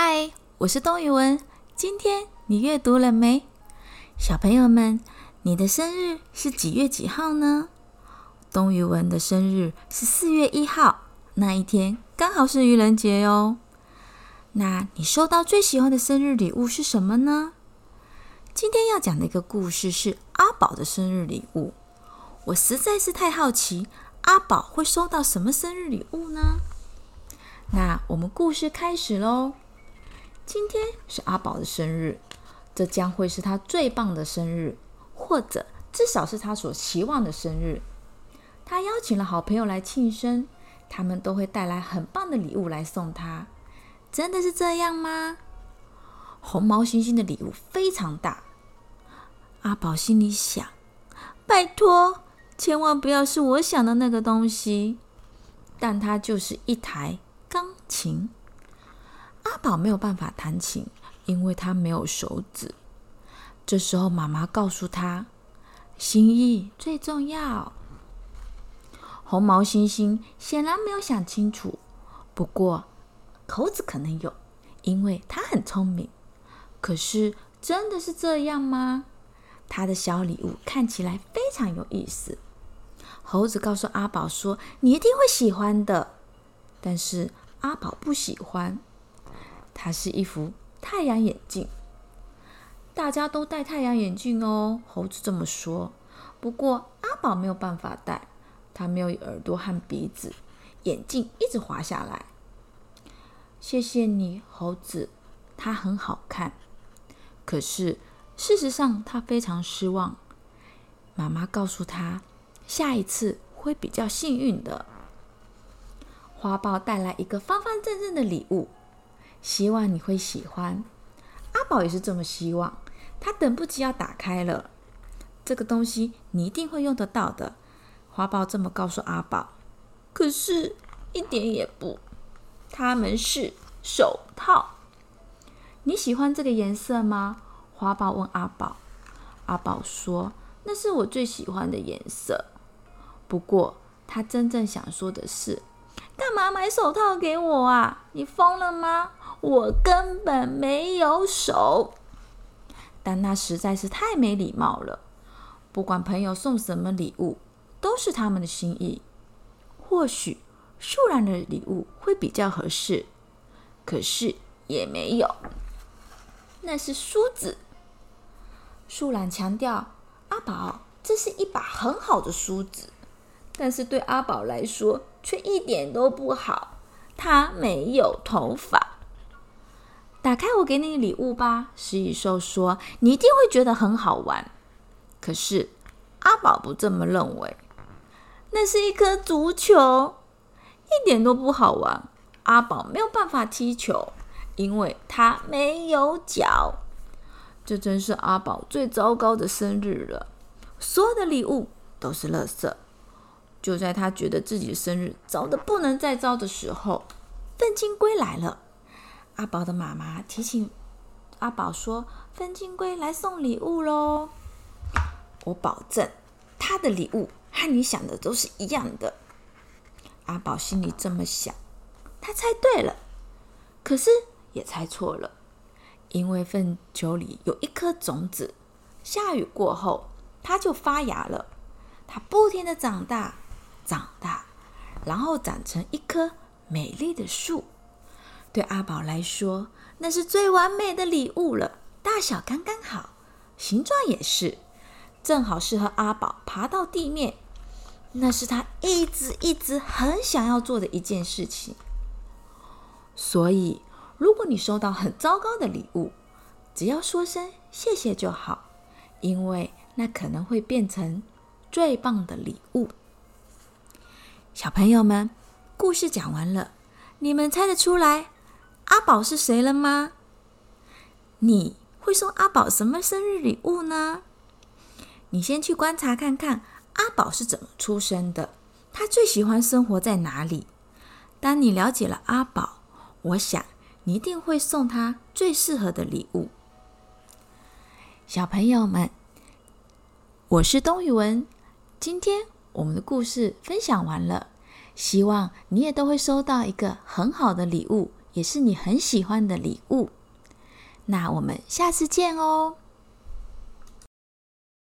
嗨，我是东雨文。今天你阅读了没？小朋友们，你的生日是几月几号呢？东雨文的生日是四月一号，那一天刚好是愚人节哦。那你收到最喜欢的生日礼物是什么呢？今天要讲的一个故事是阿宝的生日礼物。我实在是太好奇，阿宝会收到什么生日礼物呢？那我们故事开始喽。今天是阿宝的生日，这将会是他最棒的生日，或者至少是他所期望的生日。他邀请了好朋友来庆生，他们都会带来很棒的礼物来送他。真的是这样吗？红毛猩猩的礼物非常大，阿宝心里想：拜托，千万不要是我想的那个东西。但它就是一台钢琴。阿宝没有办法弹琴，因为他没有手指。这时候，妈妈告诉他：“心意最重要。”红毛猩猩显然没有想清楚，不过猴子可能有，因为他很聪明。可是，真的是这样吗？他的小礼物看起来非常有意思。猴子告诉阿宝说：“你一定会喜欢的。”但是阿宝不喜欢。它是一副太阳眼镜，大家都戴太阳眼镜哦。猴子这么说。不过阿宝没有办法戴，他没有耳朵和鼻子，眼镜一直滑下来。谢谢你，猴子，它很好看。可是事实上，他非常失望。妈妈告诉他，下一次会比较幸运的。花豹带来一个方方正正的礼物。希望你会喜欢，阿宝也是这么希望。他等不及要打开了，这个东西你一定会用得到的。花豹这么告诉阿宝，可是，一点也不。它们是手套。你喜欢这个颜色吗？花豹问阿宝。阿宝说：“那是我最喜欢的颜色。”不过，他真正想说的是：“干嘛买手套给我啊？你疯了吗？”我根本没有手，但那实在是太没礼貌了。不管朋友送什么礼物，都是他们的心意。或许树懒的礼物会比较合适，可是也没有。那是梳子。树懒强调：“阿宝，这是一把很好的梳子。”但是对阿宝来说，却一点都不好。他没有头发。打开我给你的礼物吧，食蚁兽说：“你一定会觉得很好玩。”可是阿宝不这么认为。那是一颗足球，一点都不好玩。阿宝没有办法踢球，因为他没有脚。这真是阿宝最糟糕的生日了。所有的礼物都是垃圾。就在他觉得自己的生日糟得不能再糟的时候，粪金龟来了。阿宝的妈妈提醒阿宝说：“分金龟来送礼物喽！我保证，他的礼物和你想的都是一样的。”阿宝心里这么想，他猜对了，可是也猜错了，因为粪球里有一颗种子，下雨过后，它就发芽了，它不停的长大，长大，然后长成一棵美丽的树。对阿宝来说，那是最完美的礼物了，大小刚刚好，形状也是，正好适合阿宝爬到地面。那是他一直一直很想要做的一件事情。所以，如果你收到很糟糕的礼物，只要说声谢谢就好，因为那可能会变成最棒的礼物。小朋友们，故事讲完了，你们猜得出来？阿宝是谁了吗？你会送阿宝什么生日礼物呢？你先去观察看看阿宝是怎么出生的，他最喜欢生活在哪里。当你了解了阿宝，我想你一定会送他最适合的礼物。小朋友们，我是东雨文，今天我们的故事分享完了，希望你也都会收到一个很好的礼物。也是你很喜欢的礼物。那我们下次见哦。